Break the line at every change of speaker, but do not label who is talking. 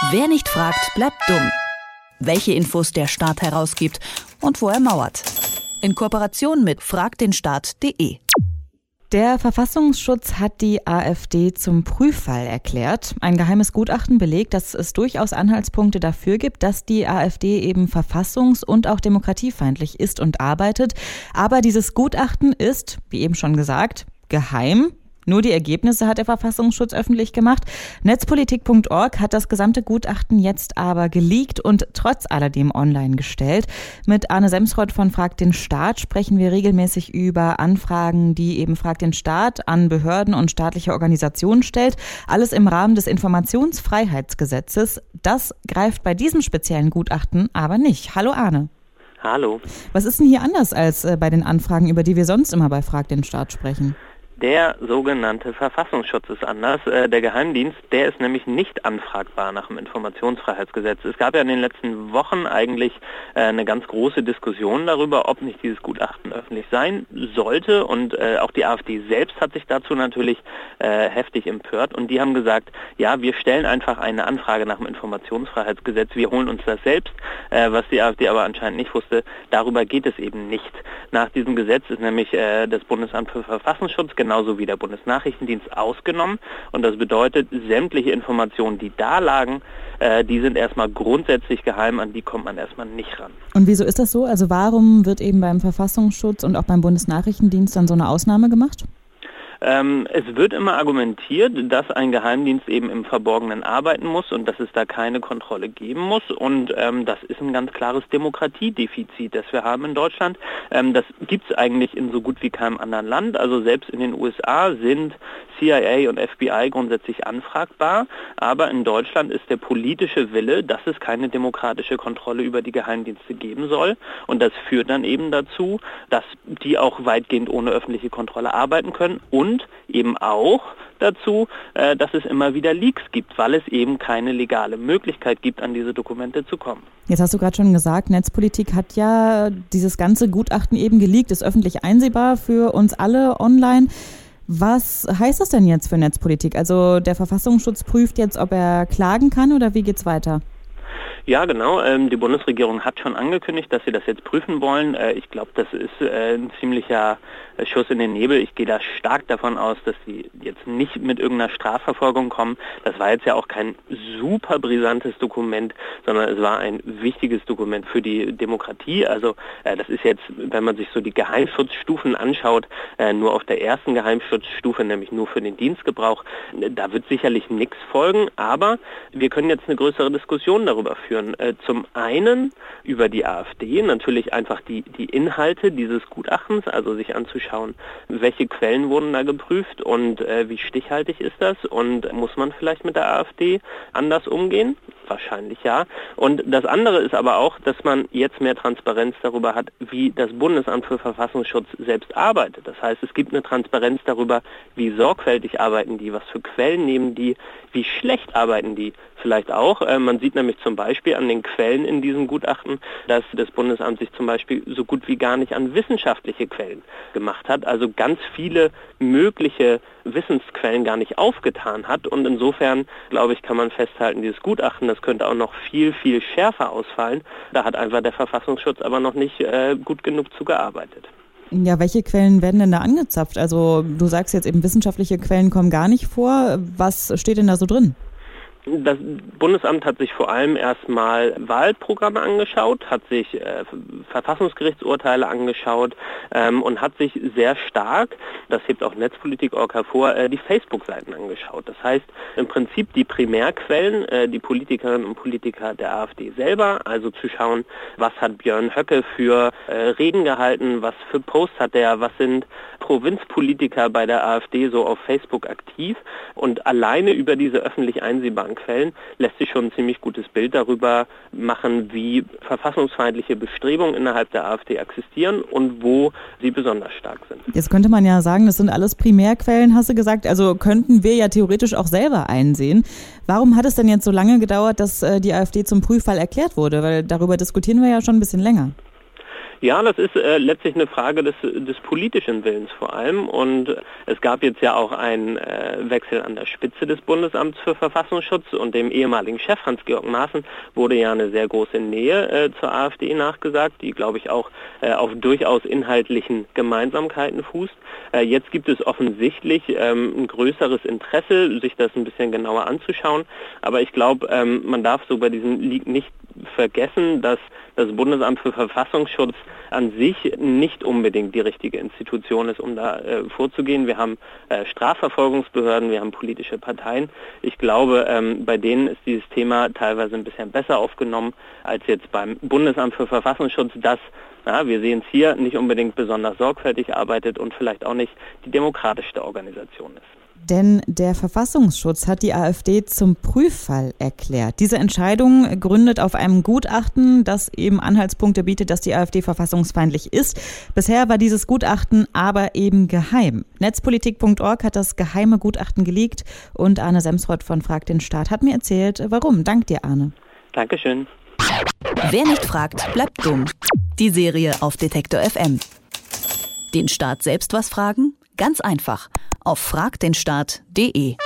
Wer nicht fragt, bleibt dumm. Welche Infos der Staat herausgibt und wo er mauert. In Kooperation mit fragdenstaat.de.
Der Verfassungsschutz hat die AfD zum Prüffall erklärt. Ein geheimes Gutachten belegt, dass es durchaus Anhaltspunkte dafür gibt, dass die AfD eben verfassungs- und auch demokratiefeindlich ist und arbeitet. Aber dieses Gutachten ist, wie eben schon gesagt, geheim. Nur die Ergebnisse hat der Verfassungsschutz öffentlich gemacht. Netzpolitik.org hat das gesamte Gutachten jetzt aber geleakt und trotz alledem online gestellt. Mit Arne Semsrott von Frag den Staat sprechen wir regelmäßig über Anfragen, die eben Frag den Staat an Behörden und staatliche Organisationen stellt. Alles im Rahmen des Informationsfreiheitsgesetzes. Das greift bei diesem speziellen Gutachten aber nicht. Hallo Arne.
Hallo.
Was ist denn hier anders als äh, bei den Anfragen, über die wir sonst immer bei Frag den Staat sprechen?
Der sogenannte Verfassungsschutz ist anders. Äh, der Geheimdienst, der ist nämlich nicht anfragbar nach dem Informationsfreiheitsgesetz. Es gab ja in den letzten Wochen eigentlich äh, eine ganz große Diskussion darüber, ob nicht dieses Gutachten öffentlich sein sollte. Und äh, auch die AfD selbst hat sich dazu natürlich heftig empört. Und die haben gesagt, ja, wir stellen einfach eine Anfrage nach dem Informationsfreiheitsgesetz. Wir holen uns das selbst. Was die AfD aber anscheinend nicht wusste, darüber geht es eben nicht. Nach diesem Gesetz ist nämlich das Bundesamt für Verfassungsschutz genauso wie der Bundesnachrichtendienst ausgenommen. Und das bedeutet, sämtliche Informationen, die da lagen, äh, die sind erstmal grundsätzlich geheim, an die kommt man erstmal nicht ran.
Und wieso ist das so? Also warum wird eben beim Verfassungsschutz und auch beim Bundesnachrichtendienst dann so eine Ausnahme gemacht?
Ähm, es wird immer argumentiert, dass ein Geheimdienst eben im Verborgenen arbeiten muss und dass es da keine Kontrolle geben muss. Und ähm, das ist ein ganz klares Demokratiedefizit, das wir haben in Deutschland. Ähm, das gibt es eigentlich in so gut wie keinem anderen Land. Also selbst in den USA sind CIA und FBI grundsätzlich anfragbar. Aber in Deutschland ist der politische Wille, dass es keine demokratische Kontrolle über die Geheimdienste geben soll. Und das führt dann eben dazu, dass die auch weitgehend ohne öffentliche Kontrolle arbeiten können und und eben auch dazu, äh, dass es immer wieder Leaks gibt, weil es eben keine legale Möglichkeit gibt, an diese Dokumente zu kommen.
Jetzt hast du gerade schon gesagt, Netzpolitik hat ja dieses ganze Gutachten eben geleakt, ist öffentlich einsehbar für uns alle online. Was heißt das denn jetzt für Netzpolitik? Also der Verfassungsschutz prüft jetzt, ob er klagen kann oder wie geht's weiter?
Ja, genau. Ähm, die Bundesregierung hat schon angekündigt, dass sie das jetzt prüfen wollen. Äh, ich glaube, das ist äh, ein ziemlicher äh, Schuss in den Nebel. Ich gehe da stark davon aus, dass sie jetzt nicht mit irgendeiner Strafverfolgung kommen. Das war jetzt ja auch kein super brisantes Dokument, sondern es war ein wichtiges Dokument für die Demokratie. Also äh, das ist jetzt, wenn man sich so die Geheimschutzstufen anschaut, äh, nur auf der ersten Geheimschutzstufe, nämlich nur für den Dienstgebrauch. Da wird sicherlich nichts folgen, aber wir können jetzt eine größere Diskussion darüber führen führen. Äh, zum einen über die AfD, natürlich einfach die, die Inhalte dieses Gutachtens, also sich anzuschauen, welche Quellen wurden da geprüft und äh, wie stichhaltig ist das und muss man vielleicht mit der AfD anders umgehen? Wahrscheinlich ja. Und das andere ist aber auch, dass man jetzt mehr Transparenz darüber hat, wie das Bundesamt für Verfassungsschutz selbst arbeitet. Das heißt, es gibt eine Transparenz darüber, wie sorgfältig arbeiten die, was für Quellen nehmen die, wie schlecht arbeiten die vielleicht auch. Äh, man sieht nämlich zum Beispiel an den Quellen in diesem Gutachten, dass das Bundesamt sich zum Beispiel so gut wie gar nicht an wissenschaftliche Quellen gemacht hat, also ganz viele mögliche Wissensquellen gar nicht aufgetan hat. Und insofern, glaube ich, kann man festhalten, dieses Gutachten, das könnte auch noch viel, viel schärfer ausfallen. Da hat einfach der Verfassungsschutz aber noch nicht äh, gut genug zugearbeitet.
Ja, welche Quellen werden denn da angezapft? Also du sagst jetzt eben, wissenschaftliche Quellen kommen gar nicht vor. Was steht denn da so drin?
Das Bundesamt hat sich vor allem erstmal Wahlprogramme angeschaut, hat sich äh, Verfassungsgerichtsurteile angeschaut ähm, und hat sich sehr stark, das hebt auch Netzpolitik.org hervor, äh, die Facebook-Seiten angeschaut. Das heißt im Prinzip die Primärquellen, äh, die Politikerinnen und Politiker der AfD selber, also zu schauen, was hat Björn Höcke für äh, Reden gehalten, was für Posts hat er, was sind Provinzpolitiker bei der AfD so auf Facebook aktiv und alleine über diese öffentlich einsehbaren Quellen lässt sich schon ein ziemlich gutes Bild darüber machen, wie verfassungsfeindliche Bestrebungen innerhalb der AfD existieren und wo sie besonders stark sind.
Jetzt könnte man ja sagen, das sind alles Primärquellen, hast du gesagt. Also könnten wir ja theoretisch auch selber einsehen. Warum hat es denn jetzt so lange gedauert, dass äh, die AfD zum Prüffall erklärt wurde? Weil darüber diskutieren wir ja schon ein bisschen länger.
Ja, das ist äh, letztlich eine Frage des, des politischen Willens vor allem. Und es gab jetzt ja auch einen äh, Wechsel an der Spitze des Bundesamts für Verfassungsschutz und dem ehemaligen Chef Hans-Georg Maaßen wurde ja eine sehr große Nähe äh, zur AfD nachgesagt, die, glaube ich, auch äh, auf durchaus inhaltlichen Gemeinsamkeiten fußt. Äh, jetzt gibt es offensichtlich ähm, ein größeres Interesse, sich das ein bisschen genauer anzuschauen. Aber ich glaube, ähm, man darf so bei diesem Leak nicht vergessen, dass das Bundesamt für Verfassungsschutz an sich nicht unbedingt die richtige Institution ist, um da äh, vorzugehen. Wir haben äh, Strafverfolgungsbehörden, wir haben politische Parteien. Ich glaube, ähm, bei denen ist dieses Thema teilweise ein bisschen besser aufgenommen als jetzt beim Bundesamt für Verfassungsschutz, das ja, wir sehen es hier, nicht unbedingt besonders sorgfältig arbeitet und vielleicht auch nicht die demokratischste Organisation ist.
Denn der Verfassungsschutz hat die AfD zum Prüffall erklärt. Diese Entscheidung gründet auf einem Gutachten, das eben Anhaltspunkte bietet, dass die AfD verfassungsfeindlich ist. Bisher war dieses Gutachten aber eben geheim. Netzpolitik.org hat das geheime Gutachten geleakt und Arne Semsrott von Frag den Staat hat mir erzählt, warum. Dank dir, Arne.
Dankeschön.
Wer nicht fragt, bleibt dumm. Die Serie auf Detektor FM. Den Staat selbst was fragen? Ganz einfach auf fragdenstaat.de.